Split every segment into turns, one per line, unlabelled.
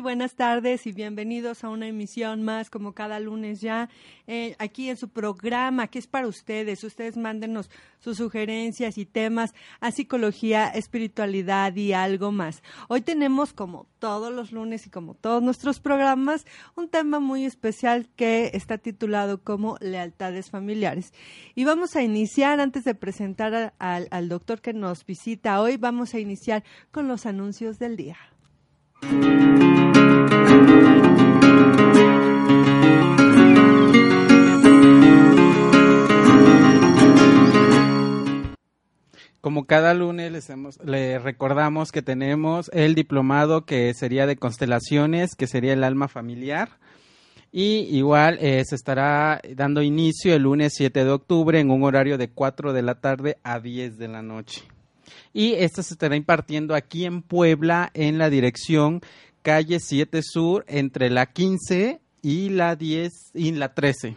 Buenas tardes y bienvenidos a una emisión más como cada lunes ya eh, aquí en su programa que es para ustedes. Ustedes mándenos sus sugerencias y temas a psicología, espiritualidad y algo más. Hoy tenemos como todos los lunes y como todos nuestros programas un tema muy especial que está titulado como lealtades familiares. Y vamos a iniciar antes de presentar al doctor que nos visita hoy, vamos a iniciar con los anuncios del día.
Como cada lunes les, hemos, recordamos que tenemos el diplomado que sería de constelaciones, que sería el alma familiar. Y igual eh, se estará dando inicio el lunes 7 de octubre en un horario de 4 de la tarde a 10 de la noche. Y esta se estará impartiendo aquí en Puebla en la dirección calle 7 Sur entre la 15 y la 10 y la 13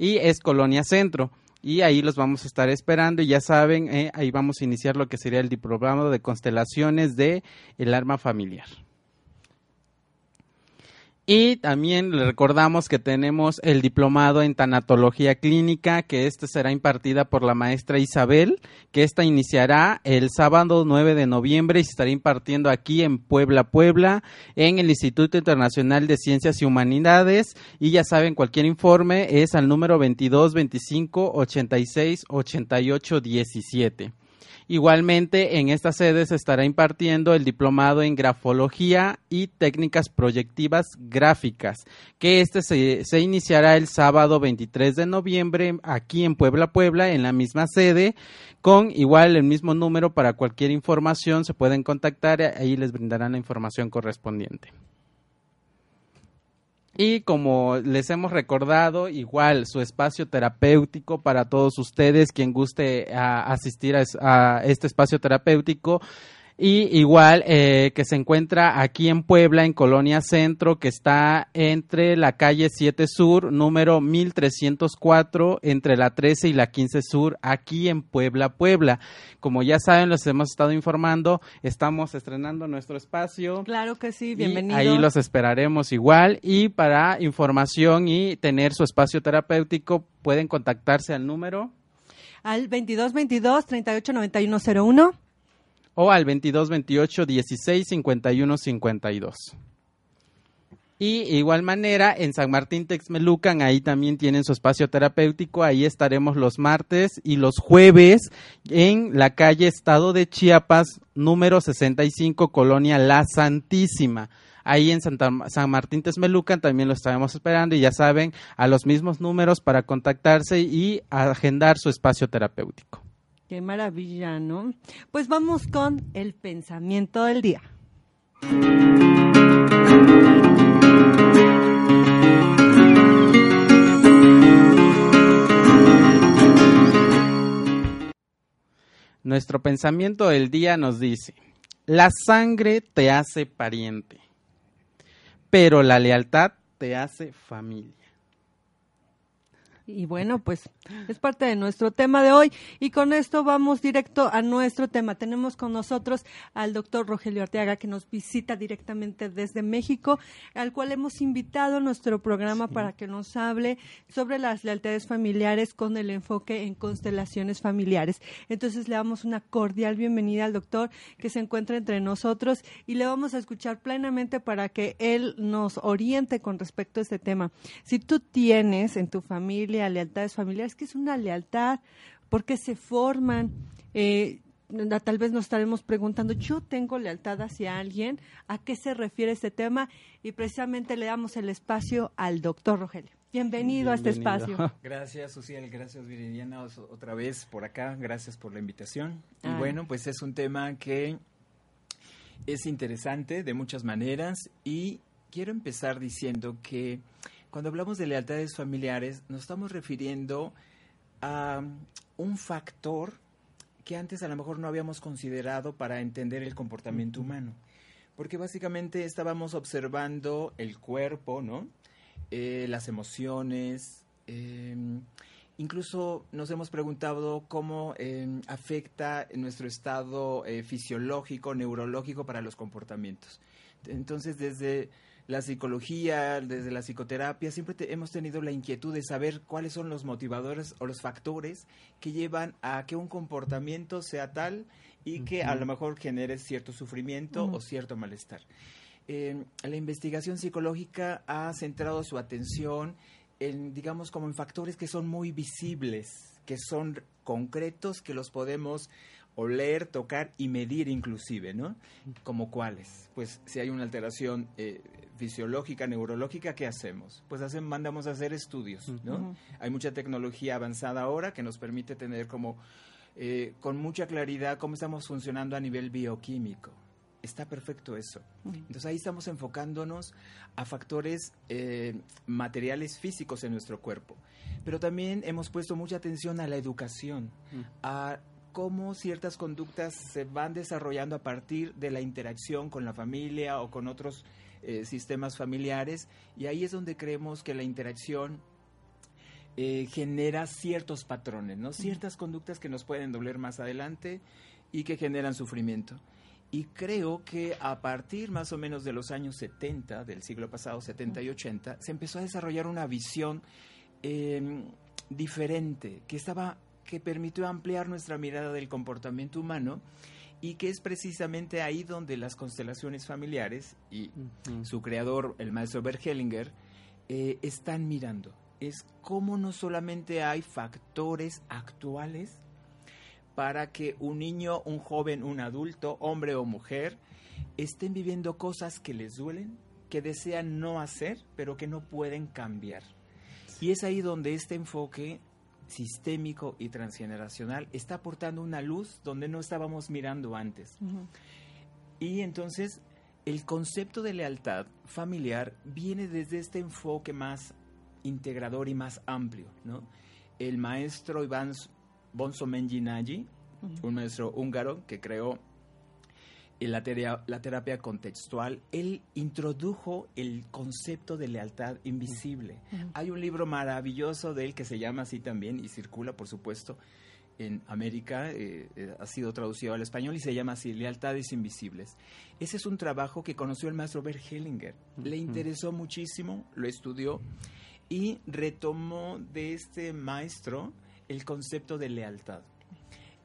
y es Colonia Centro y ahí los vamos a estar esperando y ya saben eh, ahí vamos a iniciar lo que sería el diplomado de constelaciones de el arma familiar. Y también le recordamos que tenemos el diplomado en tanatología clínica, que este será impartida por la maestra Isabel, que esta iniciará el sábado 9 de noviembre y se estará impartiendo aquí en Puebla, Puebla, en el Instituto Internacional de Ciencias y Humanidades. Y ya saben, cualquier informe es al número 22 25 86 88 17. Igualmente, en esta sede se estará impartiendo el diplomado en grafología y técnicas proyectivas gráficas, que este se, se, iniciará el sábado 23 de noviembre aquí en Puebla, Puebla, en la misma sede, con igual el mismo número para cualquier información se pueden contactar, ahí les brindarán la información correspondiente. Y como les hemos recordado, igual su espacio terapéutico para todos ustedes, quien guste asistir a, este espacio terapéutico, y igual eh, que se encuentra aquí en Puebla, en Colonia Centro, que está entre la calle 7 Sur, número 1304, entre la 13 y la 15 Sur, aquí en Puebla, Puebla. Como ya saben, los hemos estado informando, estamos estrenando nuestro espacio.
Claro que sí, bienvenidos.
Ahí los esperaremos igual. Y para información y tener su espacio terapéutico, pueden contactarse al número.
Al 2222 389101
o al 2228 16 51 52. Y igual manera, en San Martín Texmelucan, ahí también tienen su espacio terapéutico. Ahí estaremos los martes y los jueves en la calle Estado de Chiapas, número 65, Colonia La Santísima. Ahí en San Martín Texmelucan también lo estaremos esperando y ya saben, a los mismos números para contactarse y agendar su espacio terapéutico.
Qué maravilla, ¿no? Pues vamos con el pensamiento del día.
Nuestro pensamiento del día nos dice, la sangre te hace pariente, pero la lealtad te hace familia.
Y bueno, pues es parte de nuestro tema de hoy. Y con esto vamos directo a nuestro tema. Tenemos con nosotros al doctor Rogelio Arteaga, que nos visita directamente desde México, al cual hemos invitado a nuestro programa para que nos hable sobre las lealtades familiares con el enfoque en constelaciones familiares. Entonces le damos una cordial bienvenida al doctor que se encuentra entre nosotros y le vamos a escuchar plenamente para que él nos oriente con respecto a este tema. Si tú tienes en tu familia lealtades familiares, que es una lealtad, por qué se forman. Eh, tal vez nos estaremos preguntando, yo tengo lealtad hacia alguien, ¿a qué se refiere este tema? Y precisamente le damos el espacio al doctor Rogelio. Bienvenido, a este espacio.
Gracias, Suciel, gracias, Viridiana, otra vez por acá, gracias por la invitación. Y bueno, pues es un tema que es interesante de muchas maneras y quiero empezar diciendo que cuando hablamos de lealtades familiares, nos estamos refiriendo a un factor que antes a lo mejor no habíamos considerado para entender el comportamiento humano. Porque básicamente estábamos observando el cuerpo, ¿no? Eh, las emociones. Em, Incluso nos hemos preguntado cómo eh, afecta nuestro estado eh, fisiológico, neurológico para los comportamientos. Entonces, desde la psicología, desde la psicoterapia, siempre hemos tenido la inquietud de saber cuáles son los motivadores o los factores que llevan a que un comportamiento sea tal y que a lo mejor genere cierto sufrimiento o cierto malestar. Eh, la investigación psicológica ha centrado su atención en, digamos, como en factores que son muy visibles, que son concretos, que los podemos oler, tocar y medir inclusive, ¿no? ¿Como cuáles? Pues si hay una alteración eh, fisiológica, neurológica, ¿qué hacemos? Pues hacen, mandamos a hacer estudios, ¿no? Hay mucha tecnología avanzada ahora que nos permite tener como eh, con mucha claridad cómo estamos funcionando a nivel bioquímico. Está perfecto eso. Entonces ahí estamos enfocándonos a factores eh, materiales físicos en nuestro cuerpo. Pero también hemos puesto mucha atención a la educación, a cómo ciertas conductas se van desarrollando a partir de la interacción con la familia o con otros eh, sistemas familiares. Y ahí es donde creemos que la interacción eh, genera ciertos patrones, ¿no? Ciertas conductas que nos pueden doler más adelante y que generan sufrimiento. Y creo que a partir más o menos de los años 70, del siglo pasado, 70 y 80, se empezó a desarrollar una visión em, diferente, que estaba que permitió ampliar nuestra mirada del comportamiento humano y que es precisamente ahí donde las constelaciones familiares y su creador, el maestro Bert Hellinger, eh, están mirando. Es cómo no solamente hay factores actuales para que un niño, un joven, un adulto, hombre o mujer, estén viviendo cosas que les duelen, que desean no hacer, pero que no pueden cambiar. Y es ahí donde este enfoque sistémico y transgeneracional está aportando una luz donde no estábamos mirando antes. Y entonces el concepto de lealtad familiar viene desde este enfoque más integrador y más amplio. ¿no? El maestro Iván Bonso Menjinaji, un maestro húngaro que creó la, la terapia contextual, él introdujo el concepto de lealtad invisible. Hay un libro maravilloso de él que se llama así también y circula, por supuesto, en América, eh, eh, ha sido traducido al español y se llama así, Lealtades Invisibles. Ese es un trabajo que conoció el maestro Bert Hellinger. Le interesó muchísimo, lo estudió y retomó de este maestro el concepto de lealtad.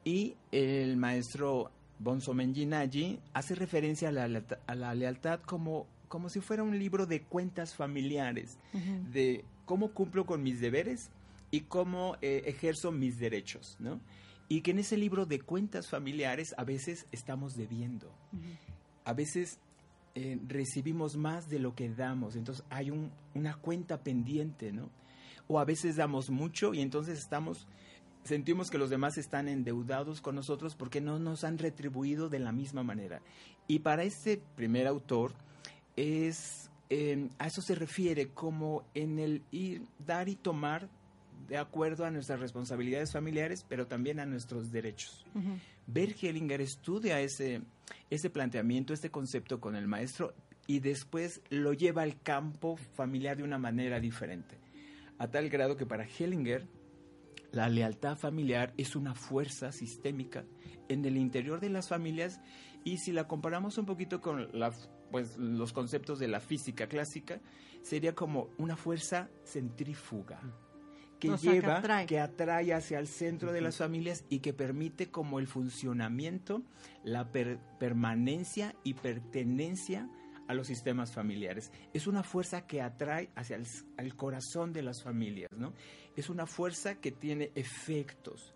Y el maestro Bonzo Menjinaji hace referencia a la, lealtad como, como si fuera un libro de cuentas familiares, de cómo cumplo con mis deberes y cómo eh, ejerzo mis derechos, ¿no? Y que en ese libro de cuentas familiares a veces estamos debiendo. A veces eh, recibimos más de lo que damos, entonces hay una cuenta pendiente, ¿no? O a veces damos mucho y entonces estamos sentimos que los demás están endeudados con nosotros porque no nos han retribuido de la misma manera. Y para este primer autor es em, a eso se refiere como en el ir dar y tomar de acuerdo a nuestras responsabilidades familiares, pero también a nuestros derechos. Uh Hellinger estudia ese, ese planteamiento, este concepto con el maestro y después lo lleva al campo familiar de una manera diferente. A tal grado que para Hellinger la lealtad familiar es una fuerza sistémica en el interior de las familias y si la comparamos un poquito con pues, los conceptos de la física clásica, sería como una fuerza centrífuga que lleva, que atrae. hacia el centro de las familias y que permite como el funcionamiento, la permanencia y pertenencia a los sistemas familiares. Es una fuerza que atrae hacia el, corazón de las familias, ¿no? Es una fuerza que tiene efectos.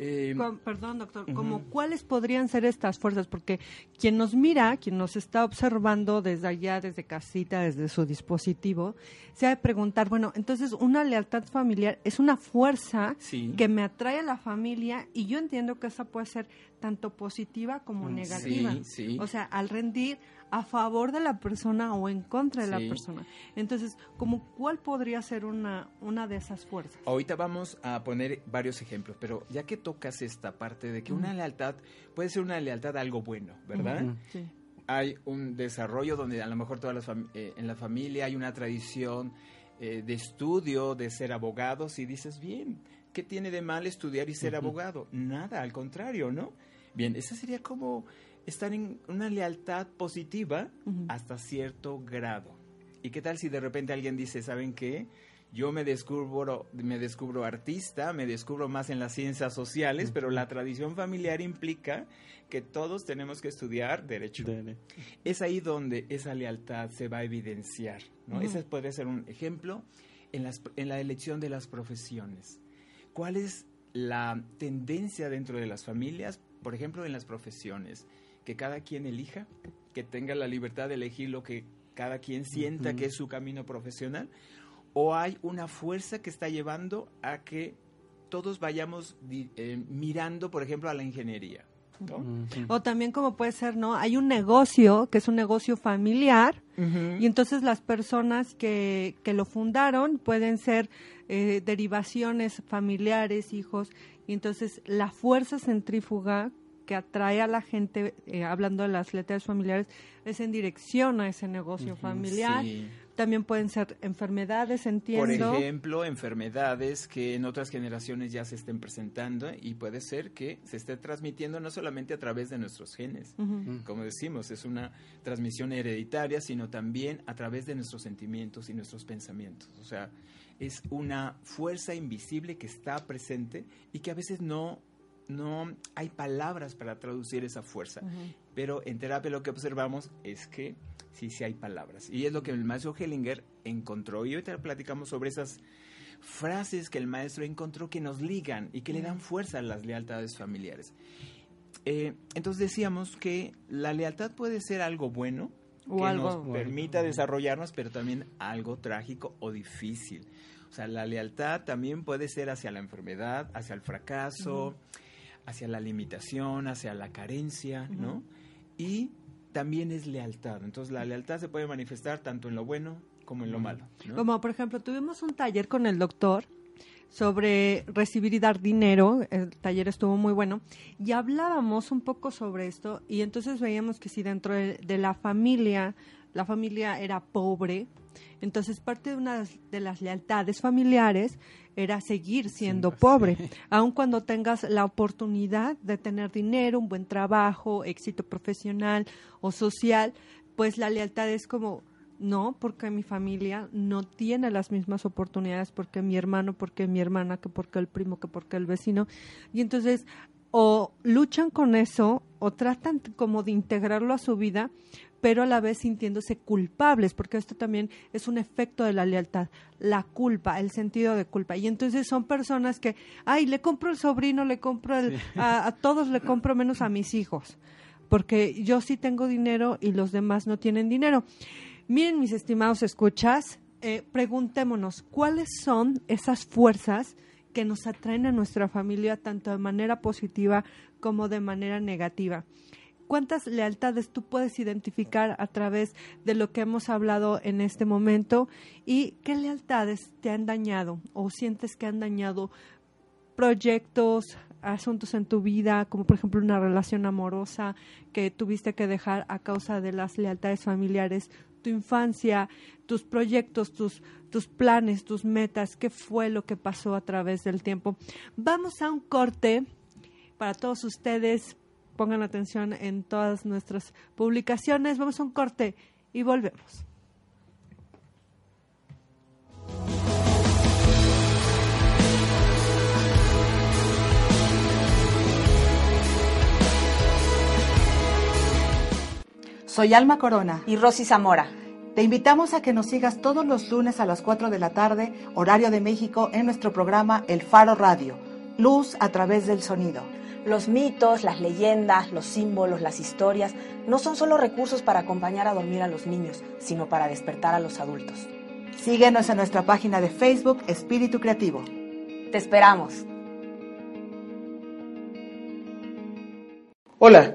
Eh, perdón, doctor, cuáles podrían ser estas fuerzas? Porque quien nos mira, quien nos está observando desde allá, desde casita, desde su dispositivo, se ha de preguntar, bueno, entonces una lealtad familiar es una fuerza que me atrae a la familia y yo entiendo que esa puede ser tanto positiva como mm, negativa. O sea, al rendir a favor de la persona o en contra de la persona. Entonces, ¿como ¿cuál podría ser una, una de esas fuerzas?
Ahorita vamos a poner varios ejemplos, pero ya que tocas esta parte de que una lealtad puede ser una lealtad a algo bueno, ¿verdad? Hay un desarrollo donde a lo mejor todas las eh, en la familia hay una tradición eh, de estudio, de ser abogados y dices, bien, ¿qué tiene de mal estudiar y ser abogado? Nada, al contrario, ¿no? Bien, esa sería como estar en una lealtad positiva hasta cierto grado. ¿Y qué tal si de repente alguien dice, ¿saben qué? Yo me descubro, me descubro artista, me descubro más en las ciencias sociales, pero la tradición familiar implica que todos tenemos que estudiar derecho. Es ahí donde esa lealtad se va a evidenciar. ¿no? Ese podría ser un ejemplo en, las, en la elección de las profesiones. ¿Cuál es la tendencia dentro de las familias? Por ejemplo, en las profesiones. Que cada quien elija, que tenga la libertad de elegir lo que cada quien sienta que es su camino profesional. O hay una fuerza que está llevando a que todos vayamos eh, mirando, por ejemplo, a la ingeniería
o también como puede ser, ¿no? Hay un negocio que es un negocio familiar y entonces las personas que, que lo fundaron pueden ser eh, derivaciones familiares, hijos, y entonces la fuerza centrífuga que atrae a la gente, eh, hablando de las letras familiares, es en dirección a ese negocio familiar. También pueden ser enfermedades, entiendo.
Por ejemplo, enfermedades que en otras generaciones ya se estén presentando y puede ser que se esté transmitiendo no solamente a través de nuestros genes, como decimos, es una transmisión hereditaria, sino también a través de nuestros sentimientos y nuestros pensamientos. O sea, es una fuerza invisible que está presente y que a veces no no hay palabras para traducir esa fuerza. Pero en terapia lo que observamos es que sí, sí hay palabras. Y es lo que el maestro Hellinger encontró. Y ahorita platicamos sobre esas frases que el maestro encontró que nos ligan y que le dan fuerza a las lealtades familiares. Eh, entonces decíamos que la lealtad puede ser algo bueno, que nos permita desarrollarnos, pero también algo trágico o difícil. O sea, la lealtad también puede ser hacia la enfermedad, hacia el fracaso, hacia la limitación, hacia la carencia, ¿no? Y también es lealtad. Entonces la lealtad se puede manifestar tanto en lo bueno como en lo malo.
Como por ejemplo, tuvimos un taller con el doctor sobre recibir y dar dinero, el taller estuvo muy bueno, y hablábamos un poco sobre esto, y entonces veíamos que si dentro de, la familia, la familia era pobre, entonces parte de una de las lealtades familiares era seguir siendo pobre, aun cuando tengas la oportunidad de tener dinero, un buen trabajo, éxito profesional o social, pues la lealtad es como no, porque mi familia no tiene las mismas oportunidades, porque mi hermano, porque mi hermana, que porque el primo, que porque el vecino. Y entonces o luchan con eso o tratan como de integrarlo a su vida, pero a la vez sintiéndose culpables, porque esto también es un efecto de la lealtad, la culpa, el sentido de culpa. Y entonces son personas que, ay, le compro el sobrino, le compro el, a, todos le compro menos a mis hijos, porque yo sí tengo dinero y los demás no tienen dinero. Miren, mis estimados escuchas, eh, preguntémonos, ¿cuáles son esas fuerzas que nos atraen a nuestra familia tanto de manera positiva como de manera negativa? Cuántas lealtades tú puedes identificar a través de lo que hemos hablado en este momento y qué lealtades te han dañado o sientes que han dañado proyectos, asuntos en tu vida, como por ejemplo una relación amorosa que tuviste que dejar a causa de las lealtades familiares, tu infancia, tus proyectos, tus, tus planes, tus metas, qué fue lo que pasó a través del tiempo. Vamos a un corte para todos ustedes pongan atención en todas nuestras publicaciones. Vamos a un corte y volvemos.
Soy Alma Corona
y Rosy Zamora.
Te invitamos a que nos sigas todos los lunes a las 4 de la tarde, horario de México, en nuestro programa El Faro Radio, Luz a través del sonido.
Los mitos, las leyendas, los símbolos, las historias no son solo recursos para acompañar a dormir a los niños, sino para despertar a los adultos.
Síguenos en nuestra página de Facebook Espíritu Creativo.
Te esperamos.
Hola,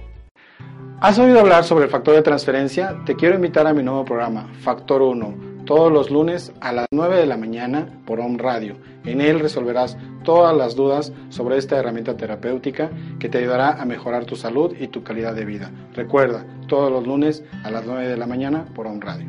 ¿Has oído hablar sobre el factor de transferencia? Te quiero invitar a mi nuevo programa, Factor 1, todos los lunes a las 9 de la mañana por Home Radio. En él resolverás todas las dudas sobre esta herramienta terapéutica que te ayudará a mejorar tu salud y tu calidad de vida. Recuerda, todos los lunes a las 9 de la mañana por Home Radio.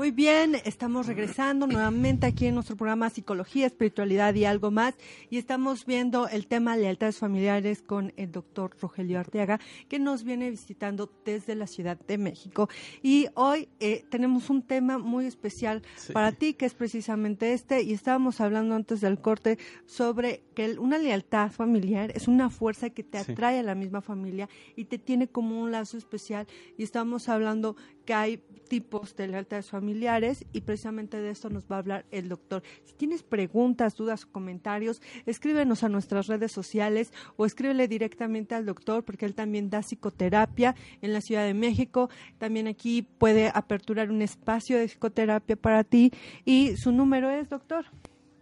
Muy bien, estamos regresando nuevamente aquí en nuestro programa Psicología, Espiritualidad y algo más. Y estamos viendo el tema lealtades familiares con el doctor Rogelio Arteaga que nos viene visitando desde la Ciudad de México. Y hoy eh, tenemos un tema muy especial para ti que es precisamente este. Y estábamos hablando antes del corte sobre que una lealtad familiar es una fuerza que te atrae a la misma familia y te tiene como un lazo especial. Y estamos hablando que hay tipos de lealtades familiares y precisamente de esto nos va a hablar el doctor. Si tienes preguntas, dudas o comentarios, escríbenos a nuestras redes sociales o escríbele directamente al doctor porque él también da psicoterapia en la Ciudad de México. También aquí puede aperturar un espacio de psicoterapia para ti y su número es, doctor.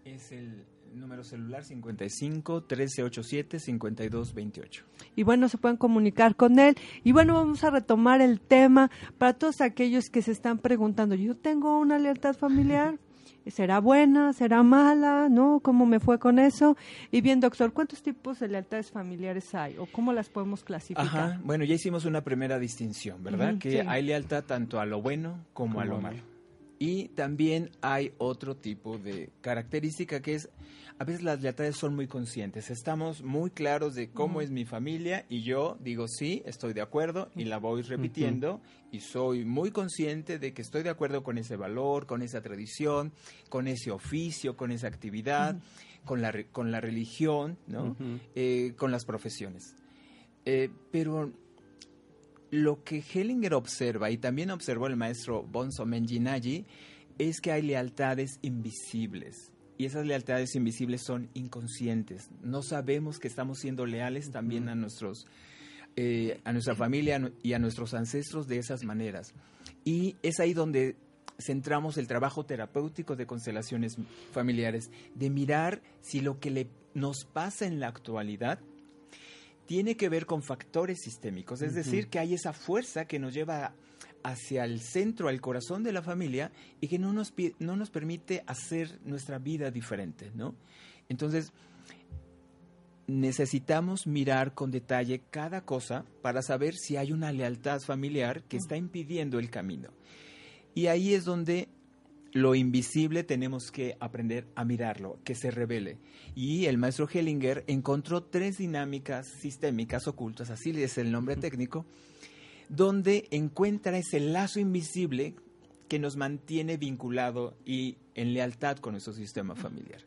Es el número celular 55 1387 5228.
Y bueno, se pueden comunicar con él. Y bueno, vamos a retomar el tema para todos aquellos que se están preguntando, yo tengo una lealtad familiar. ¿Será buena? ¿Será mala? ¿No? ¿Cómo me fue con eso? Y bien, doctor, ¿cuántos tipos de lealtades familiares hay o cómo las podemos clasificar?
Ajá, bueno, ya hicimos una primera distinción, ¿verdad? Que
sí.
hay lealtad tanto a lo bueno como, a lo malo. Y también hay otro tipo de característica que es, a veces las lealtades son muy conscientes. Estamos muy claros de cómo es mi familia y yo digo sí, estoy de acuerdo y la voy repitiendo y soy muy consciente de que estoy de acuerdo con ese valor, con esa tradición, con ese oficio, con esa actividad, con, la, re- con la religión. Eh, con las profesiones. Eh, pero lo que Hellinger observa, y también observó el maestro Bonzo Menginaggi, es que hay lealtades invisibles. Y esas lealtades invisibles son inconscientes. No sabemos que estamos siendo leales también a nuestros eh, a nuestra familia y a nuestros ancestros de esas maneras. Y es ahí donde centramos el trabajo terapéutico de constelaciones familiares, de mirar si lo que le, nos pasa en la actualidad tiene que ver con factores sistémicos, es decir, que hay esa fuerza que nos lleva hacia el centro, al corazón de la familia y que no nos, no nos permite hacer nuestra vida diferente, ¿no? Entonces, necesitamos mirar con detalle cada cosa para saber si hay una lealtad familiar que está impidiendo el camino. Y ahí es donde lo invisible tenemos que aprender a mirarlo, que se revele. Y el maestro Hellinger encontró tres dinámicas sistémicas ocultas, así es el nombre técnico, donde encuentra ese lazo invisible que nos mantiene vinculado y en lealtad con nuestro sistema familiar.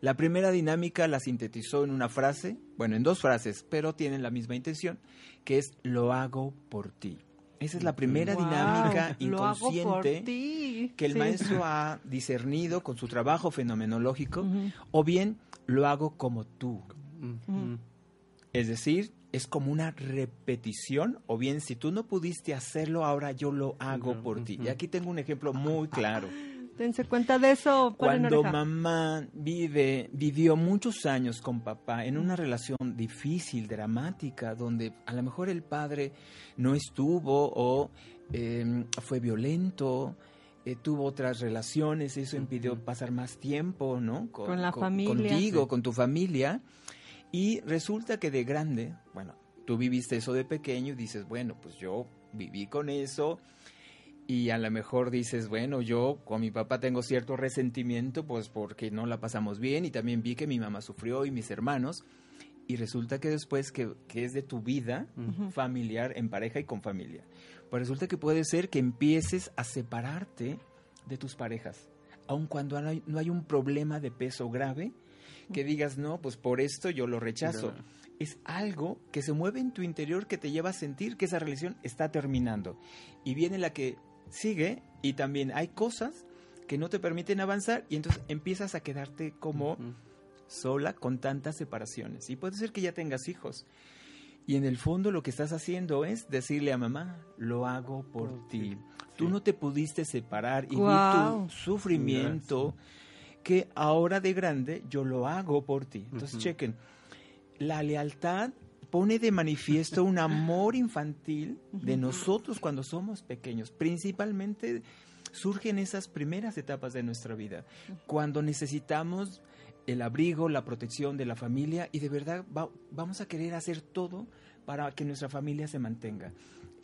La primera dinámica la sintetizó en una frase, bueno, en dos frases, pero tienen la misma intención, que es lo hago por ti. Esa es la primera
Wow,
dinámica inconsciente que el
Sí.
maestro ha discernido con su trabajo fenomenológico, o bien lo hago como tú. Es decir, es como una repetición, o bien si tú no pudiste hacerlo, ahora yo lo hago por ti. Y aquí tengo un ejemplo muy claro.
Dense cuenta de eso.
Cuando
oreja.
mamá vive, vivió muchos años con papá en una relación difícil, dramática, donde a lo mejor el padre no estuvo o eh, fue violento, eh, tuvo otras relaciones, eso impidió pasar más tiempo, ¿no?
Con la familia.
Contigo,
Sí.
con tu familia. Y resulta que de grande, bueno, tú viviste eso de pequeño y dices, bueno, pues yo viví con eso y a lo mejor dices, bueno, yo con mi papá tengo cierto resentimiento, pues porque no la pasamos bien y también vi que mi mamá sufrió y mis hermanos. Y resulta que después que, que es de tu vida familiar, en pareja y con familia, pues resulta que puede ser que empieces a separarte de tus parejas, aun cuando no hay, no hay un problema de peso grave, que digas, no, pues por esto yo lo rechazo. Es algo que se mueve en tu interior que te lleva a sentir que esa relación está terminando. Y viene la que sigue y también hay cosas que no te permiten avanzar y entonces empiezas a quedarte como sola con tantas separaciones. Y puede ser que ya tengas hijos. Y en el fondo lo que estás haciendo es decirle a mamá, lo hago por,
Por
ti. Tú no te pudiste separar y vi
Guau.
tu sufrimiento que ahora de grande yo lo hago por ti. Entonces, chequen, la lealtad pone de manifiesto un amor infantil de nosotros cuando somos pequeños. Principalmente surge en esas primeras etapas de nuestra vida, cuando necesitamos el abrigo, la protección de la familia y de verdad va- vamos a querer hacer todo para que nuestra familia se mantenga.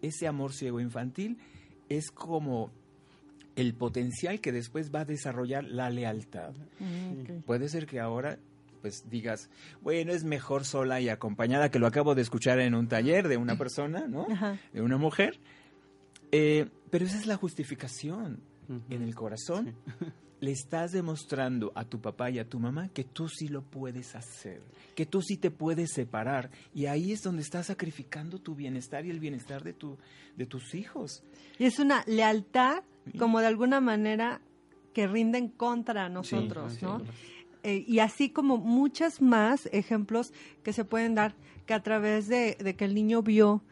Ese amor ciego infantil es como el potencial que después va a desarrollar la lealtad.
Mm.
Puede ser que ahora pues digas, bueno, es mejor sola y acompañada, que lo acabo de escuchar en un taller de una persona, ¿no?
Ajá.
De una mujer. Eh, pero esa es la justificación. En el corazón le estás demostrando a tu papá y a tu mamá que tú sí lo puedes hacer, que tú sí te puedes separar. Y ahí es donde estás sacrificando tu bienestar y el bienestar de, tu, de tus hijos.
Y es una lealtad,
Sí.
como de alguna manera, que rinden contra nosotros,
sí,
¿no?
sí.
Eh, y así como muchas más ejemplos que se pueden dar que a través de, de que el niño vio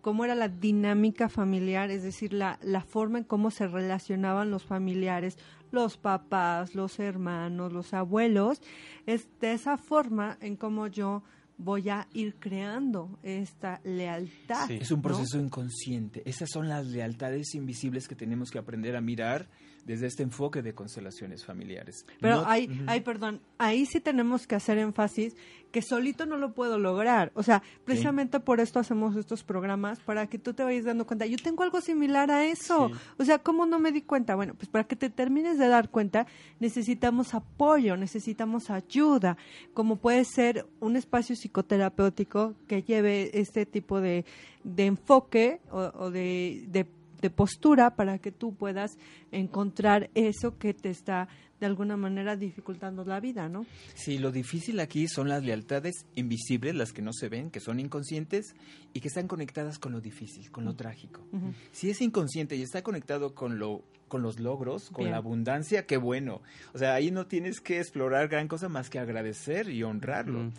cómo era la dinámica familiar, es decir, la, la forma en cómo se relacionaban los familiares, los papás, los hermanos, los abuelos, es de esa forma en cómo yo voy a ir creando esta lealtad.
Sí.
Es un
¿no?
proceso inconsciente. Esas son las lealtades invisibles que tenemos que aprender a mirar desde este enfoque de constelaciones familiares.
Pero
No-
hay, hay, perdón, ahí sí tenemos que hacer énfasis que solito no lo puedo lograr. O sea, precisamente por esto hacemos estos programas, para que tú te vayas dando cuenta. Yo tengo algo similar a eso.
Sí.
O sea, ¿cómo no me di cuenta? Bueno, pues para que te termines de dar cuenta, necesitamos apoyo, necesitamos ayuda, como puede ser un espacio psicoterapéutico que lleve este tipo de, de enfoque o, o de, de de postura para que tú puedas encontrar eso que te está de alguna manera dificultando la vida, ¿no?
Sí, lo difícil aquí son las lealtades invisibles, las que no se ven, que son inconscientes y que están conectadas con lo difícil, con lo trágico. Si es inconsciente y está conectado con lo con los logros, con
Bien.
la abundancia, qué bueno. O sea, ahí no tienes que explorar gran cosa más que agradecer y honrarlo.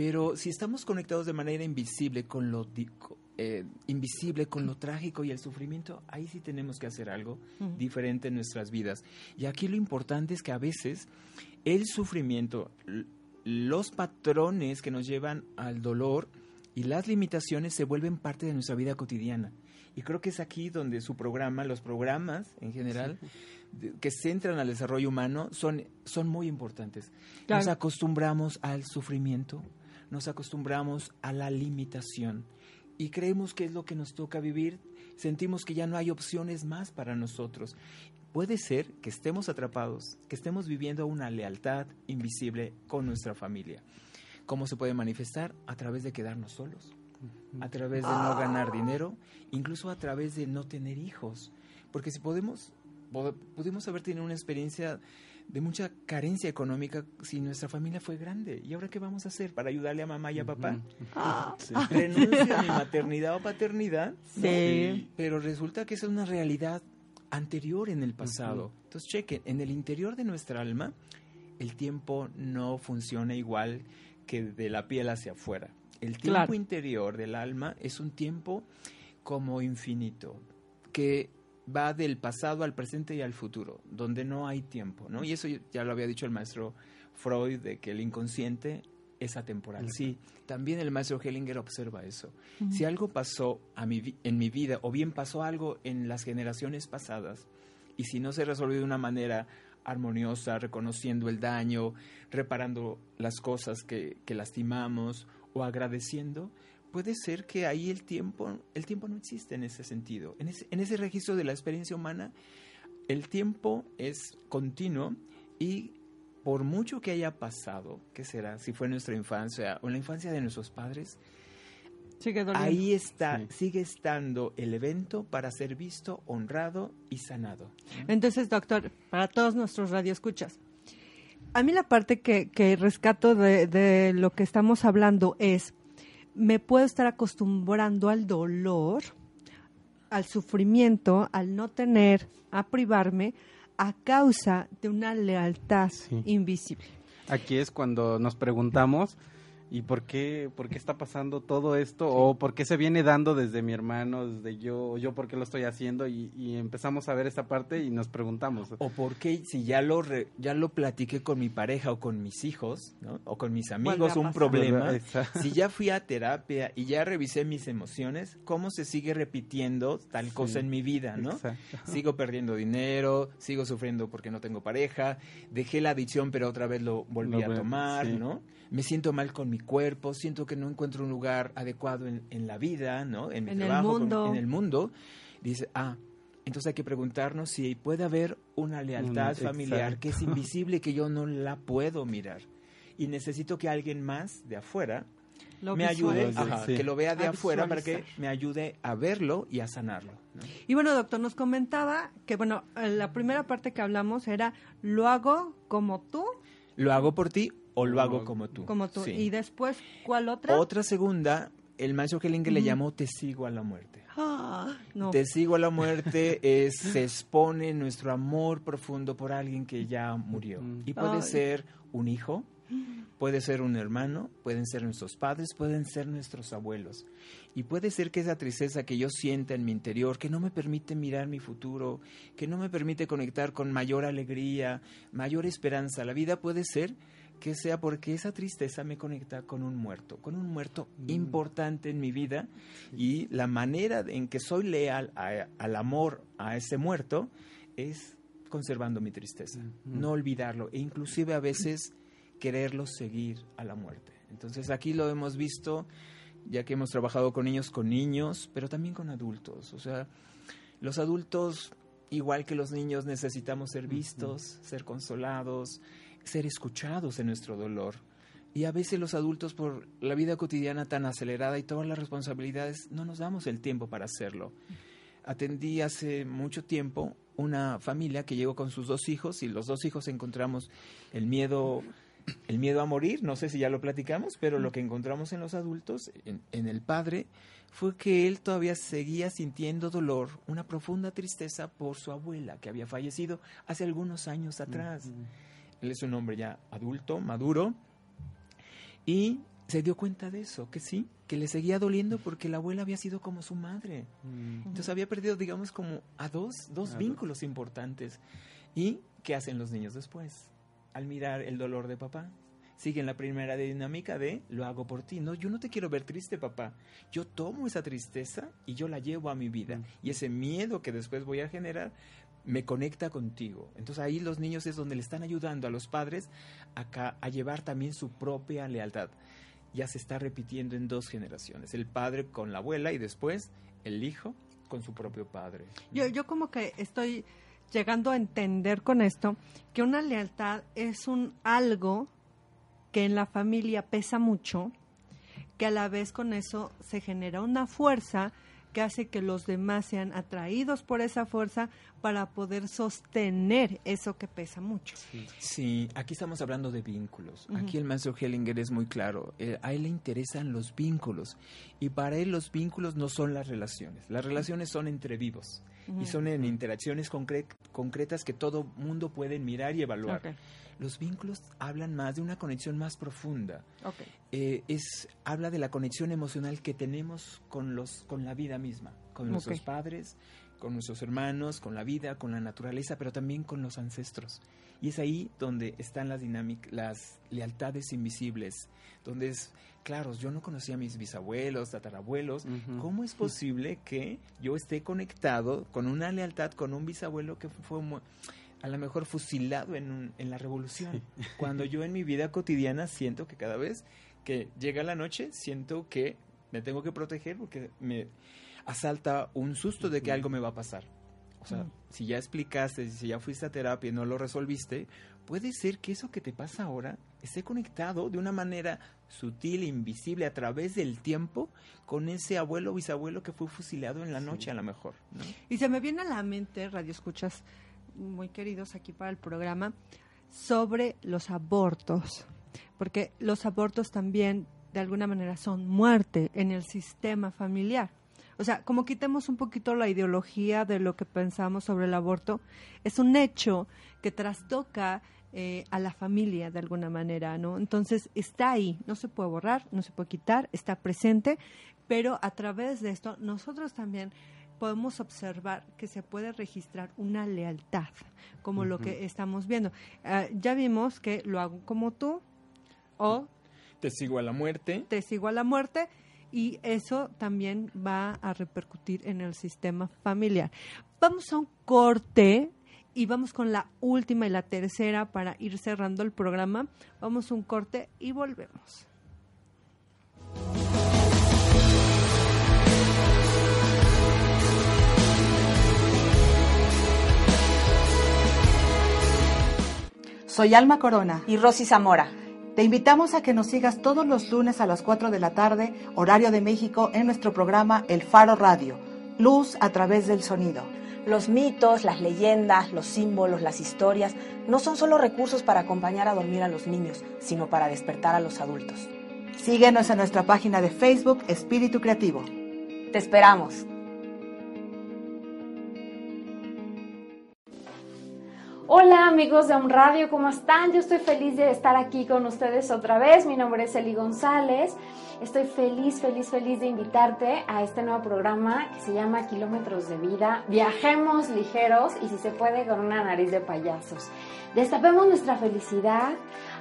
Pero si estamos conectados de manera invisible con lo eh, invisible, con lo trágico y el sufrimiento, ahí sí tenemos que hacer algo
Ujú.
diferente en nuestras vidas. Y aquí lo importante es que a veces el sufrimiento, los patrones que nos llevan al dolor y las limitaciones se vuelven parte de nuestra vida cotidiana. Y creo que es aquí donde su programa, los programas en general, de- que centran al desarrollo humano, son, son muy importantes. Nos
Claro.
acostumbramos al sufrimiento, nos acostumbramos a la limitación y creemos que es lo que nos toca vivir, sentimos que ya no hay opciones más para nosotros. Puede ser que estemos atrapados, que estemos viviendo una lealtad invisible con nuestra familia. ¿Cómo se puede manifestar? A través de quedarnos solos, a través de no ganar dinero, incluso a través de no tener hijos. Porque si podemos, pod- pudimos haber tenido una experiencia de mucha carencia económica si nuestra familia fue grande. ¿Y ahora qué vamos a hacer para ayudarle a mamá y a papá?
Sí.
renuncio a mi maternidad o paternidad. ¿no?
Sí.
Pero resulta que esa es una realidad anterior en el pasado. Entonces, cheque, en el interior de nuestra alma, el tiempo no funciona igual que de la piel hacia afuera. El tiempo
Claro.
interior del alma es un tiempo como infinito, que va del pasado al presente y al futuro, donde no hay tiempo, ¿no? Y eso ya lo había dicho el maestro Freud, de que el inconsciente es atemporal. Sí, también el maestro Hellinger observa eso. Si algo pasó a mi en mi vida, o bien pasó algo en las generaciones pasadas, y si no se resolvió de una manera armoniosa, reconociendo el daño, reparando las cosas que, que lastimamos o agradeciendo, puede ser que ahí el tiempo, el tiempo no existe en ese sentido. En ese, en ese registro de la experiencia humana, el tiempo es continuo y por mucho que haya pasado, ¿qué será? Si fue nuestra infancia o la infancia de nuestros padres,
Sigue
ahí está,
Sí.
sigue estando el evento para ser visto, honrado y sanado.
Entonces, doctor, para todos nuestros radioescuchas, a mí la parte que, que rescato de, de lo que estamos hablando es, me puedo estar acostumbrando al dolor, al sufrimiento, al no tener, a privarme, a causa de una lealtad
Sí.
invisible.
Aquí es cuando nos preguntamos ¿Y por qué, por qué está pasando todo esto? ¿O por qué se viene dando desde mi hermano, desde yo, yo por qué lo estoy haciendo? Y, empezamos a ver esta parte y nos preguntamos.
¿O por qué si ya lo, ya lo platiqué con mi pareja o con mis hijos, ¿no? o con mis amigos, un problema? si ya fui a terapia y ya revisé mis emociones, ¿cómo se sigue repitiendo tal cosa en mi vida? ¿no? Sigo perdiendo dinero, sigo sufriendo porque no tengo pareja, dejé la adicción pero otra vez lo volví a tomar, ¿no? Me siento mal con mi cuerpo, siento que no encuentro un lugar adecuado en, la vida, ¿no? En mi trabajo,
el mundo.
en el mundo. Dice, ah, entonces hay que preguntarnos si puede haber una lealtad familiar que es invisible que yo no la puedo mirar. Y necesito que alguien más de afuera me ayude, que lo vea de afuera para que me ayude a verlo y a sanarlo.
Y bueno, doctor, nos comentaba que, bueno, la primera parte que hablamos era, lo hago como tú.
Lo hago por ti o lo hago como tú.
Como tú. Y después, ¿cuál otra?
Otra segunda, el maestro Hellinger le llamó Te sigo a la muerte. Ah, Te sigo a la muerte es, se expone nuestro amor profundo por alguien que ya murió. Y puede ser un hijo, puede ser un hermano, pueden ser nuestros padres, pueden ser nuestros abuelos. Y puede ser que esa tristeza que yo sienta en mi interior, que no me permite mirar mi futuro, que no me permite conectar con mayor alegría, mayor esperanza, la vida puede ser que sea porque esa tristeza me conecta con un muerto, con un muerto mm. importante en mi vida y la manera en que soy leal al amor a ese muerto es conservando mi tristeza, mm. no olvidarlo e inclusive a veces quererlo seguir a la muerte. Entonces aquí lo hemos visto, ya que hemos trabajado con niños, con niños, pero también con adultos. O sea, los adultos, igual que los niños, necesitamos ser vistos, ser consolados, ser escuchados en nuestro dolor. Y a veces los adultos, por la vida cotidiana tan acelerada y todas las responsabilidades, no nos damos el tiempo para hacerlo. Atendí hace mucho tiempo una familia que llegó con sus dos hijos y los dos hijos encontramos el miedo, el miedo a morir, no sé si ya lo platicamos, pero lo que encontramos en los adultos, en, en el padre, fue que él todavía seguía sintiendo dolor, una profunda tristeza por su abuela que había fallecido hace algunos años atrás. Él es un hombre ya adulto, maduro, y se dio cuenta de eso, que sí, que le seguía doliendo porque la abuela había sido como su madre. Mm. Entonces había perdido, digamos, como a dos, dos vínculos importantes. ¿Y qué hacen los niños después? Al mirar el dolor de papá, siguen la primera dinámica de lo hago por ti. No, yo no te quiero ver triste, papá. Yo tomo esa tristeza y yo la llevo a mi vida. Mm. Y ese miedo que después voy a generar me conecta contigo. Entonces ahí los niños es donde le están ayudando a los padres a, llevar también su propia lealtad. Ya se está repitiendo en dos generaciones, el padre con la abuela y después el hijo con su propio padre.
Yo, yo como que estoy llegando a entender con esto que una lealtad es un algo que en la familia pesa mucho, que a la vez con eso se genera una fuerza que hace que los demás sean atraídos por esa fuerza para poder sostener eso que pesa mucho.
Sí, aquí estamos hablando de vínculos. Aquí el maestro Hellinger es muy claro. Eh, a él le interesan los vínculos y para él los vínculos no son las relaciones. Las relaciones son entre vivos y son en interacciones concretas que todo mundo puede mirar y evaluar. Los vínculos hablan más de una conexión más profunda. Eh, es habla de la conexión emocional que tenemos con los con la vida misma, con nuestros padres, con nuestros hermanos, con la vida, con la naturaleza, pero también con los ancestros. Y es ahí donde están las dinámicas, las lealtades invisibles, donde es, claro, yo no conocía a mis bisabuelos, tatarabuelos, ¿cómo es posible que yo esté conectado con una lealtad con un bisabuelo que fue a lo mejor fusilado en, en la revolución. Cuando yo en mi vida cotidiana siento que cada vez que llega la noche, siento que me tengo que proteger porque me asalta un susto de que algo me va a pasar. O sea, mm. si ya explicaste, si ya fuiste a terapia y no lo resolviste, puede ser que eso que te pasa ahora esté conectado de una manera sutil, invisible, a través del tiempo, con ese abuelo o bisabuelo que fue fusilado en la noche a lo mejor.
Y se me viene a la mente, Radio Escuchas, muy queridos aquí para el programa, sobre los abortos, porque los abortos también de alguna manera son muerte en el sistema familiar. O sea, como quitemos un poquito la ideología de lo que pensamos sobre el aborto, es un hecho que trastoca eh, a la familia de alguna manera, ¿no? Entonces está ahí, no se puede borrar, no se puede quitar, está presente, pero a través de esto nosotros también podemos observar que se puede registrar una lealtad, como lo que estamos viendo. Ah, ya vimos que lo hago como tú o
te sigo a la muerte.
Te sigo a la muerte y eso también va a repercutir en el sistema familiar. Vamos a un corte y vamos con la última y la tercera para ir cerrando el programa. Vamos a un corte y volvemos.
Soy Alma Corona.
Y Rosy Zamora.
Te invitamos a que nos sigas todos los lunes a las 4 de la tarde, horario de México, en nuestro programa El Faro Radio, Luz a través del sonido.
Los mitos, las leyendas, los símbolos, las historias no son solo recursos para acompañar a dormir a los niños, sino para despertar a los adultos.
Síguenos en nuestra página de Facebook Espíritu Creativo.
Te esperamos.
Hola amigos de Un Radio, ¿cómo están? Yo estoy feliz de estar aquí con ustedes otra vez. Mi nombre es Eli González. Estoy feliz, feliz, feliz de invitarte a este nuevo programa que se llama Kilómetros de Vida. Viajemos ligeros y si se puede con una nariz de payasos. Destapemos nuestra felicidad,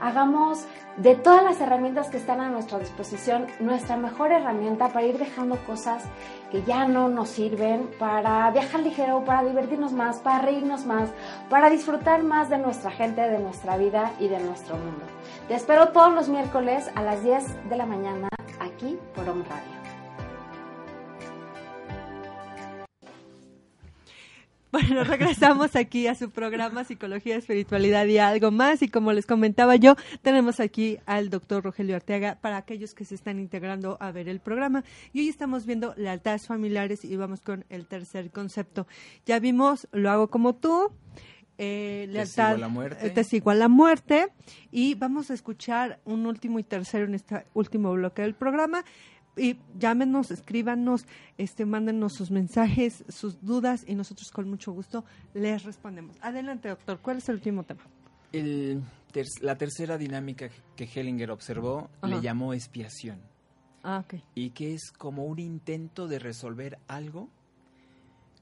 hagamos de todas las herramientas que están a nuestra disposición nuestra mejor herramienta para ir dejando cosas que ya no nos sirven, para viajar ligero, para divertirnos más, para reírnos más, para disfrutar más de nuestra gente, de nuestra vida y de nuestro mundo. Te espero todos los miércoles a las 10 de la mañana aquí por Home Radio.
Bueno, regresamos aquí a su programa Psicología, Espiritualidad y algo más. Y como les comentaba yo, tenemos aquí al doctor Rogelio Arteaga para aquellos que se están integrando a ver el programa. Y hoy estamos viendo lealtades familiares y vamos con el tercer concepto. Ya vimos, lo hago como tú. Eh, lealtad,
la muerte.
Te sigo a la muerte. Y vamos a escuchar un último y tercero en este último bloque del programa y llámenos, escríbanos, este, mándenos sus mensajes, sus dudas y nosotros con mucho gusto les respondemos. Adelante, doctor. ¿Cuál es el último tema?
la tercera dinámica que Hellinger observó le llamó expiación.
Ah, ok.
Y que es como un intento de resolver algo,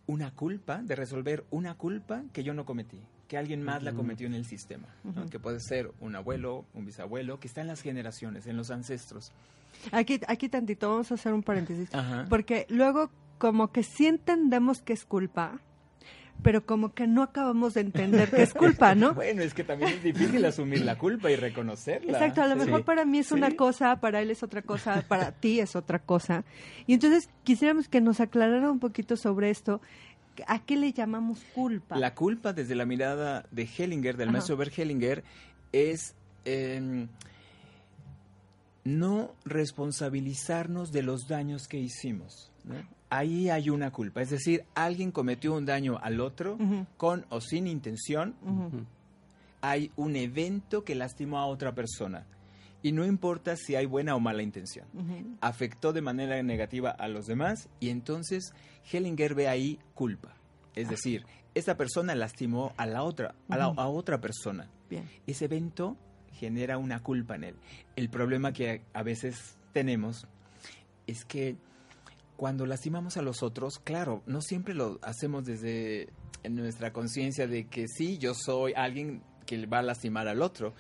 una culpa, de resolver una culpa que yo no cometí que alguien más la cometió en el sistema, que puede ser un abuelo, un bisabuelo, que está en las generaciones, en los ancestros.
Aquí, aquí tantito, vamos a hacer un paréntesis. Porque luego como que sí entendemos que es culpa, pero como que no acabamos de entender que es culpa, ¿no?
bueno, es que también es difícil asumir la culpa y reconocerla.
Exacto, a lo mejor para mí es una cosa, para él es otra cosa, para ti es otra cosa. Y entonces quisiéramos que nos aclarara un poquito sobre esto. ¿A qué le llamamos culpa?
La culpa desde la mirada de Hellinger, del maestro Bert Hellinger, es... Em, no responsabilizarnos de los daños que hicimos. Ahí hay una culpa, es decir, alguien cometió un daño al otro con o sin intención. Hay un evento que lastimó a otra persona. Y no importa si hay buena o mala intención. Afectó de manera negativa a los demás y entonces Hellinger ve ahí culpa. Es decir, esta persona lastimó a la otra, a, a otra persona. Ese evento genera una culpa en él. El problema que a veces tenemos es que cuando lastimamos a los otros, claro, no siempre lo hacemos desde nuestra conciencia de que sí, yo soy alguien que va a lastimar al otro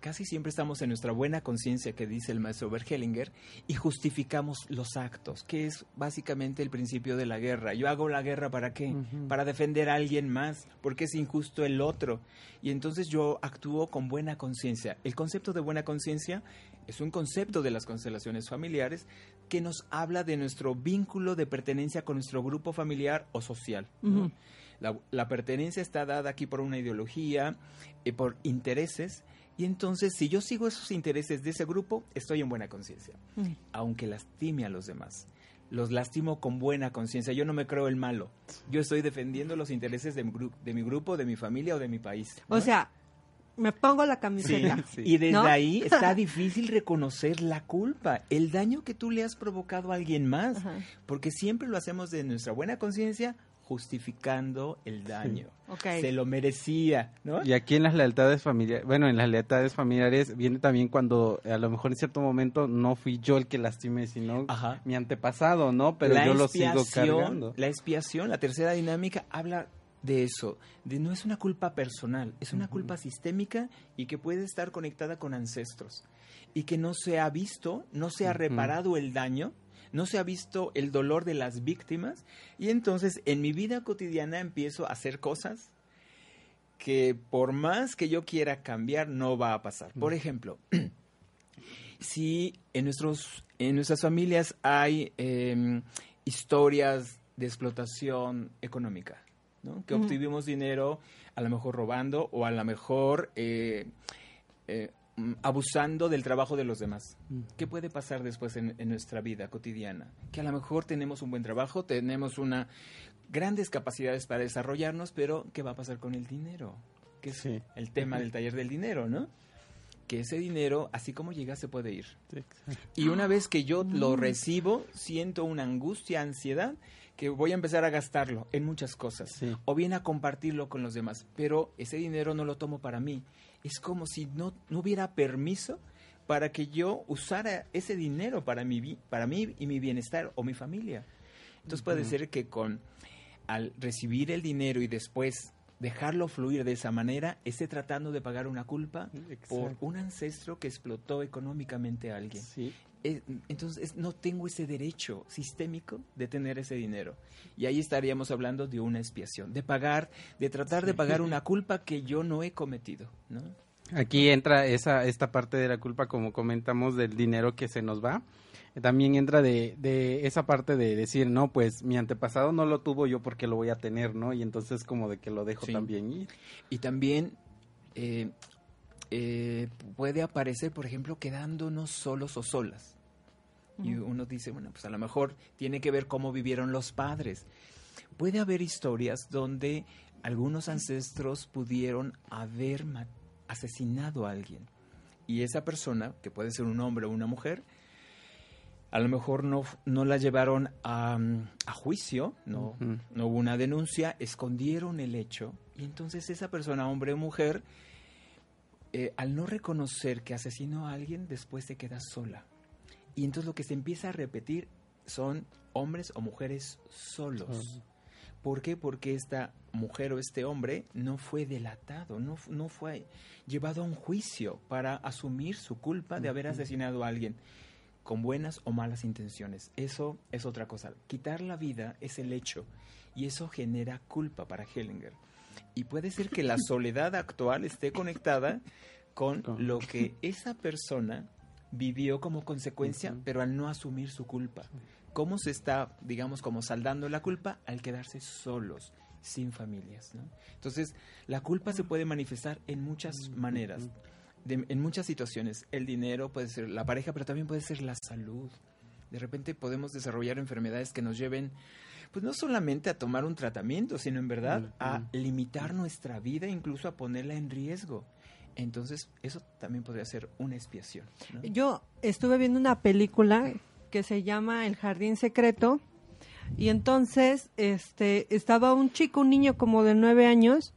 casi siempre estamos en nuestra buena conciencia que dice el maestro Bergelinger y justificamos los actos, que es básicamente el principio de la guerra. Yo hago la guerra para qué? Para defender a alguien más, porque es injusto el otro. Y entonces yo actúo con buena conciencia. El concepto de buena conciencia es un concepto de las constelaciones familiares que nos habla de nuestro vínculo de pertenencia con nuestro grupo familiar o social. la, pertenencia está dada aquí por una ideología, y por intereses, y entonces, si yo sigo esos intereses de ese grupo, estoy en buena conciencia, mm. aunque lastime a los demás. Los lastimo con buena conciencia. Yo no me creo el malo. Yo estoy defendiendo los intereses de mi, de mi grupo, de mi familia o de mi país.
O sea, me pongo la camiseta.
Y desde ahí está difícil reconocer la culpa, el daño que tú le has provocado a alguien más, porque siempre lo hacemos de nuestra buena conciencia justificando el daño. Se lo merecía, ¿no?
Y aquí en las lealtades familiares, bueno, en las lealtades familiares viene también cuando a lo mejor en cierto momento no fui yo el que lastimé, sino
Ajá.
mi antepasado, ¿no? Pero
la
yo lo sigo cargando.
La expiación, la tercera dinámica, habla de eso, de no es una culpa personal, es una culpa sistémica y que puede estar conectada con ancestros y que no se ha visto, no se ha reparado el daño, no se ha visto el dolor de las víctimas y entonces en mi vida cotidiana empiezo a hacer cosas que por más que yo quiera cambiar no va a pasar. Por ejemplo, si en nuestros en nuestras familias hay em, historias de explotación económica, ¿no? que obtuvimos dinero a lo mejor robando o a lo mejor eh, eh, mm, abusando del trabajo de los demás. ¿Qué puede pasar después en, en nuestra vida cotidiana? Que a lo mejor tenemos un buen trabajo, tenemos una grandes capacidades para desarrollarnos, pero ¿qué va a pasar con el dinero? Que es
Sí.
el tema del taller del dinero, ¿no? Que ese dinero, así como llega, se puede ir. Y una vez que yo lo recibo, siento una angustia, ansiedad, que voy a empezar a gastarlo en muchas cosas.
Sí.
O bien a compartirlo con los demás. Pero ese dinero no lo tomo para mí. Es como si no, no hubiera permiso para que yo usara ese dinero para, mi, para mí y mi bienestar o mi familia. Entonces puede ser que con al recibir el dinero y después dejarlo fluir de esa manera, esté tratando de pagar una culpa por un ancestro que explotó económicamente a alguien.
Sí.
Eh, entonces es- no tengo ese derecho sistémico de tener ese dinero. Y ahí estaríamos hablando de una expiación, de pagar, de tratar de pagar una culpa que yo no he cometido. ¿no?
Aquí entra esa esta parte de la culpa, como comentamos, del dinero que se nos va. También entra de, de esa parte de decir, no, pues mi antepasado no lo tuvo yo porque lo voy a tener, ¿no? Y entonces como de que lo dejo
Sí.
también ir.
Y también eh, eh, puede aparecer, por ejemplo, quedándonos solos o solas. Y uno dice, bueno, pues a lo mejor tiene que ver cómo vivieron los padres. Puede haber historias donde algunos ancestros pudieron haber asesinado a alguien. Y esa persona, que puede ser un hombre o una mujer, a lo mejor no, no la llevaron a, a juicio, no, no hubo una denuncia, escondieron el hecho. Y entonces esa persona, hombre o mujer, eh, al no reconocer que asesinó a alguien, después se queda sola. Y entonces lo que se empieza a repetir son hombres o mujeres solos. ¿Por qué? Porque esta mujer o este hombre no fue delatado, no, no fue llevado a un juicio para asumir su culpa de haber asesinado a alguien con buenas o malas intenciones. Eso es otra cosa. Quitar la vida es el hecho y eso genera culpa para Hellinger. Y puede ser que la soledad actual esté conectada con lo que esa persona vivió como consecuencia, pero al no asumir su culpa. ¿Cómo se está, digamos, como saldando la culpa al quedarse solos, sin familias? ¿no? Entonces, la culpa se puede manifestar en muchas maneras, de- en muchas situaciones. El dinero puede ser la pareja, pero también puede ser la salud. De repente podemos desarrollar enfermedades que nos lleven, pues no solamente a tomar un tratamiento, sino en verdad a limitar nuestra vida, incluso a ponerla en riesgo. Entonces, eso también podría ser una expiación. ¿no?
Yo estuve viendo una película que se llama El Jardín Secreto y entonces este estaba un chico, un niño como de nueve años,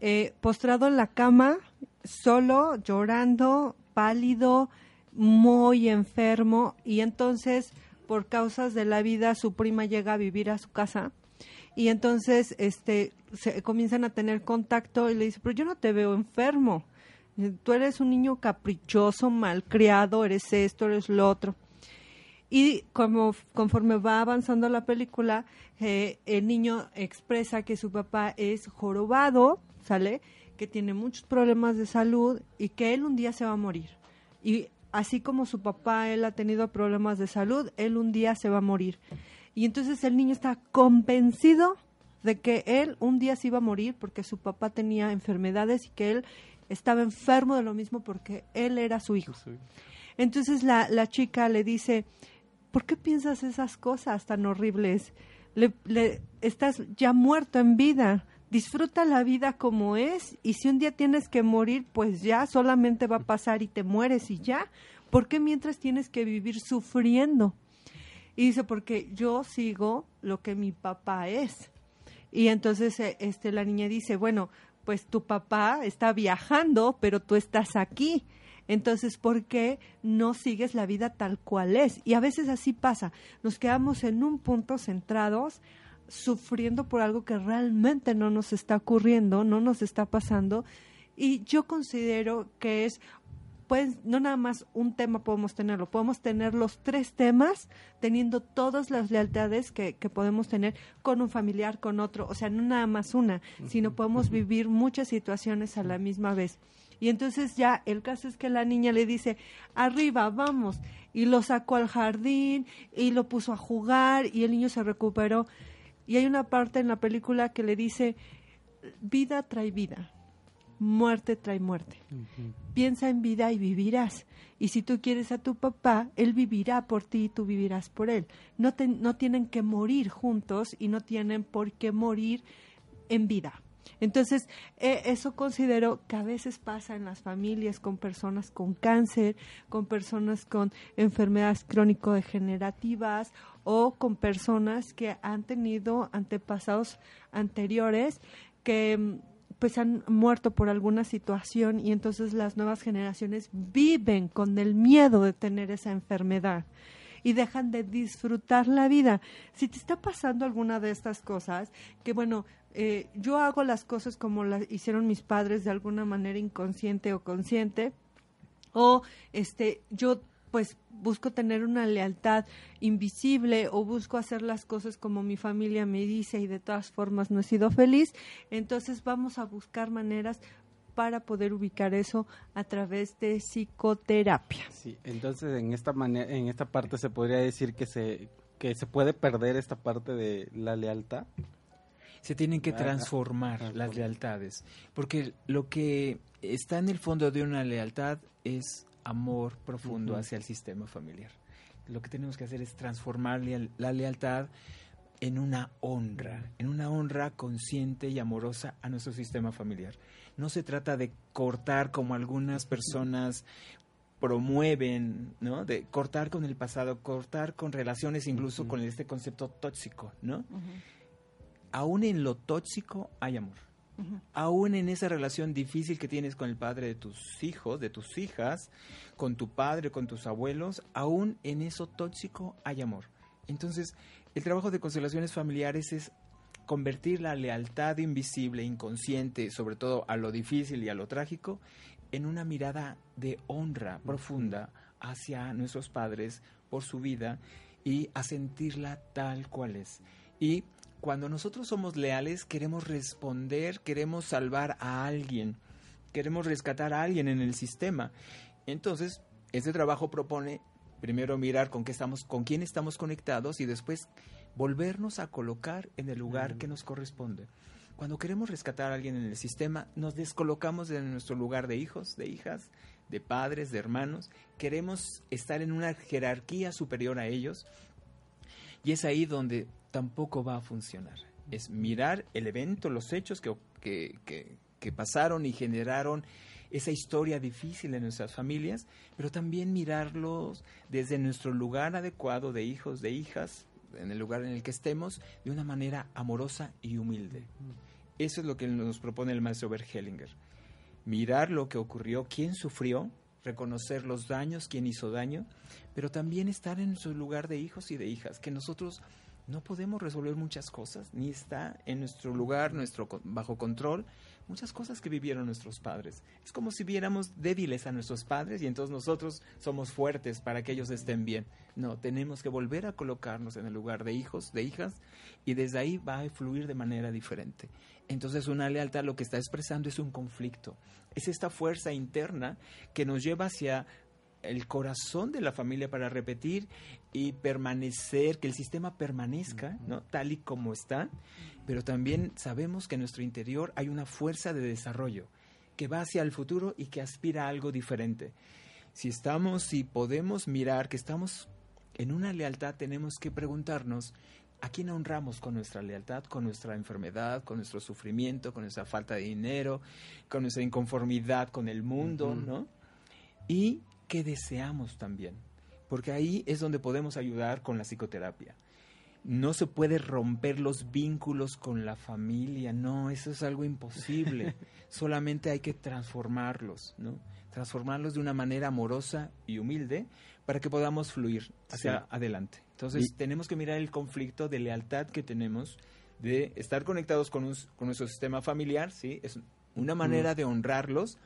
eh, postrado en la cama, solo, llorando, pálido, muy enfermo y entonces por causas de la vida su prima llega a vivir a su casa y entonces este se comienzan a tener contacto y le dice, pero yo no te veo enfermo. Eh, Tú eres un niño caprichoso, malcriado, eres esto, eres lo otro. Y como conforme va avanzando la película, eh, el niño expresa que su papá es jorobado, ¿sale? Que tiene muchos problemas de salud y que él un día se va a morir. Y así como su papá, él ha tenido problemas de salud, él un día se va a morir. Y entonces el niño está convencido de que él un día se iba a morir porque su papá tenía enfermedades y que él estaba enfermo de lo mismo porque él era su hijo. Entonces la, la chica le dice, ¿por qué piensas esas cosas tan horribles? Le, le- estás ya muerto en vida. Disfruta la vida como es y si un día tienes que morir, pues ya solamente va a pasar y te mueres y ya. ¿Por qué mientras tienes que vivir sufriendo? Y dice, porque yo sigo lo que mi papá es. Y entonces eh, este, la niña dice, bueno, pues tu papá está viajando, pero tú estás aquí. Entonces, ¿por qué no sigues la vida tal cual es? Y a veces así pasa. Nos quedamos en un punto centrados, sufriendo por algo que realmente no nos está ocurriendo, no nos está pasando. Y yo considero que es pues no nada más un tema podemos tenerlo, podemos tener los tres temas teniendo todas las lealtades que, que podemos tener con un familiar, con otro, o sea, no nada más una, sino podemos vivir muchas situaciones a la misma vez. Y entonces ya el caso es que la niña le dice, arriba, vamos, y lo sacó al jardín y lo puso a jugar y el niño se recuperó. Y hay una parte en la película que le dice, vida trae vida muerte trae muerte. Piensa en vida y vivirás. Y si tú quieres a tu papá, él vivirá por ti y tú vivirás por él. No, no tienen que morir juntos y no tienen por qué morir en vida. Entonces, e, eso considero que a veces pasa en las familias con personas con cáncer, con personas con enfermedades crónico-degenerativas o con personas que han tenido antepasados anteriores que pues han muerto por alguna situación y entonces las nuevas generaciones viven con el miedo de tener esa enfermedad y dejan de disfrutar la vida. Si te está pasando alguna de estas cosas, que bueno, eh, yo hago las cosas como las hicieron mis padres de alguna manera inconsciente o consciente, o este, yo pues busco tener una lealtad invisible o busco hacer las cosas como mi familia me dice y de todas formas no he sido feliz, entonces vamos a buscar maneras para poder ubicar eso a través de psicoterapia.
Sí, entonces en esta manera, en esta parte se podría decir que se que se puede perder esta parte de la lealtad.
Se tienen que transformar las lealtades, porque lo que está en el fondo de una lealtad es amor profundo hacia el sistema familiar. Lo que tenemos que hacer es transformar la lealtad en una honra, en una honra consciente y amorosa a nuestro sistema familiar. No se trata de cortar como algunas personas promueven, ¿no? De cortar con el pasado, cortar con relaciones, incluso con este concepto tóxico, ¿no? Aún en lo tóxico hay amor. Aún en esa relación difícil que tienes con el padre de tus hijos, de tus hijas, con tu padre, con tus abuelos, aún en eso tóxico hay amor. Entonces, el trabajo de constelaciones familiares es convertir la lealtad invisible, inconsciente, sobre todo a lo difícil y a lo trágico, en una mirada de honra profunda hacia nuestros padres por su vida y a sentirla tal cual es. Y cuando nosotros somos leales, queremos responder, queremos salvar a alguien, queremos rescatar a alguien en el sistema. Entonces, este trabajo propone primero mirar con qué estamos, con quién estamos conectados y después volvernos a colocar en el lugar que nos corresponde. Cuando queremos rescatar a alguien en el sistema, nos descolocamos de nuestro lugar de hijos, de hijas, de padres, de hermanos. Queremos estar en una jerarquía superior a ellos. Y es ahí donde tampoco va a funcionar. Es mirar el evento, los hechos que, que, pasaron y generaron esa historia difícil en nuestras familias, pero también mirarlos desde nuestro lugar adecuado de hijos, de hijas, en el lugar en el que estemos, de una manera amorosa y humilde. Eso es lo que nos propone el maestro Bergelinger. Mirar lo que ocurrió, quién sufrió, reconocer los daños, quién hizo daño, pero también estar en su lugar de hijos y de hijas, que nosotros no podemos resolver muchas cosas, ni está en nuestro lugar, nuestro bajo control, muchas cosas que vivieron nuestros padres. Es como si viéramos débiles a nuestros padres y entonces nosotros somos fuertes para que ellos estén bien. No, tenemos que volver a colocarnos en el lugar de hijos, de hijas, y desde ahí va a fluir de manera diferente. Entonces una lealtad lo que está expresando es un conflicto, es esta fuerza interna que nos lleva hacia el corazón de la familia para repetir y permanecer, que el sistema permanezca, ¿no? Tal y como está, pero también sabemos que en nuestro interior hay una fuerza de desarrollo que va hacia el futuro y que aspira a algo diferente. Si estamos, si podemos mirar que estamos en una lealtad, tenemos que preguntarnos ¿A quién honramos con nuestra lealtad, con nuestra enfermedad, con nuestro sufrimiento, con nuestra falta de dinero, con nuestra inconformidad con el mundo, ¿no? Y qué deseamos también, porque ahí es donde podemos ayudar con la psicoterapia. no se puede romper los vínculos con la familia, no, eso es algo imposible. Solamente hay que transformarlos, ¿no? Transformarlos de una manera amorosa y humilde para que podamos fluir hacia adelante. Entonces, tenemos que mirar el conflicto de lealtad que tenemos de estar conectados con, con nuestro sistema familiar, ¿sí? Es una manera de honrarlos,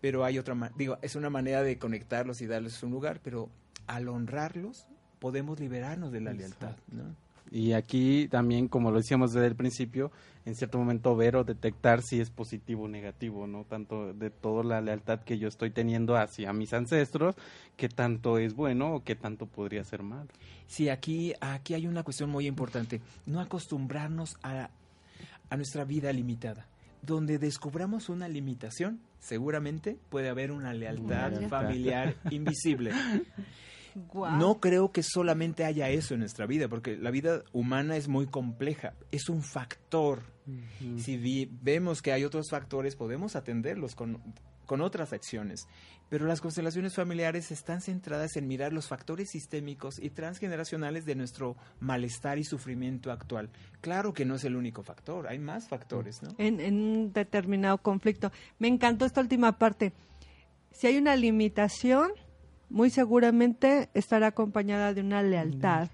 pero hay otra, digo, es una manera de conectarlos y darles un lugar, pero al honrarlos podemos liberarnos de la lealtad, ¿no?
Y aquí también, como lo decíamos desde el principio, en cierto momento ver o detectar si es positivo o negativo, ¿no? Tanto de toda la lealtad que yo estoy teniendo hacia mis ancestros, que tanto es bueno o que tanto podría ser malo.
Sí, aquí, aquí hay una cuestión muy importante. No acostumbrarnos a, a nuestra vida limitada. Donde descubramos una limitación, seguramente puede haber una lealtad familiar invisible. No creo que solamente haya eso en nuestra vida, porque la vida humana es muy compleja, es un factor. Si vemos que hay otros factores, podemos atenderlos con, con otras acciones. Pero las constelaciones familiares están centradas en mirar los factores sistémicos y transgeneracionales de nuestro malestar y sufrimiento actual. Claro que no es el único factor, hay más factores, ¿no?
En, en un determinado conflicto. Me encantó esta última parte. Si hay una limitación, muy seguramente estará acompañada de una lealtad.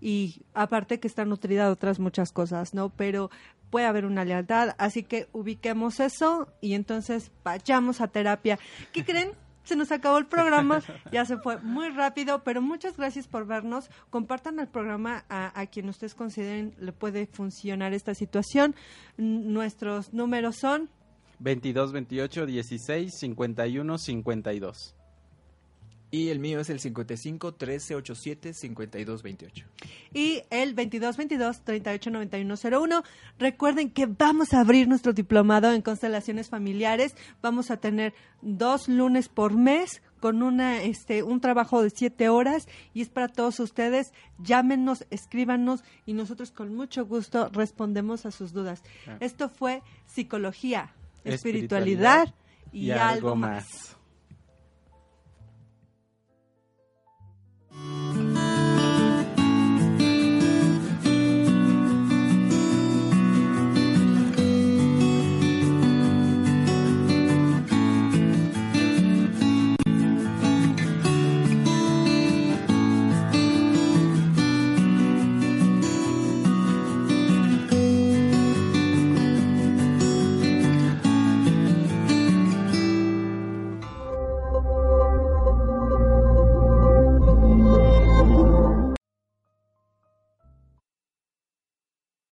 Y aparte que está nutrida de otras muchas cosas, ¿no? Pero puede haber una lealtad, así que ubiquemos eso y entonces vayamos a terapia. ¿Qué creen? Se nos acabó el programa, ya se fue muy rápido, pero muchas gracias por vernos. Compartan el programa a, a quien ustedes consideren le puede funcionar esta situación. nuestros números son
22 28 16 51 52.
Y el mío es el 55 13 87 52 28.
Y el 22 22 38 91 01. Recuerden que vamos a abrir nuestro diplomado en constelaciones familiares. Vamos a tener dos lunes por mes con una este un trabajo de siete horas y es para todos ustedes. Llámenos, escríbanos y nosotros con mucho gusto respondemos a sus dudas. Esto fue psicología, espiritualidad, y, algo más. Thank you.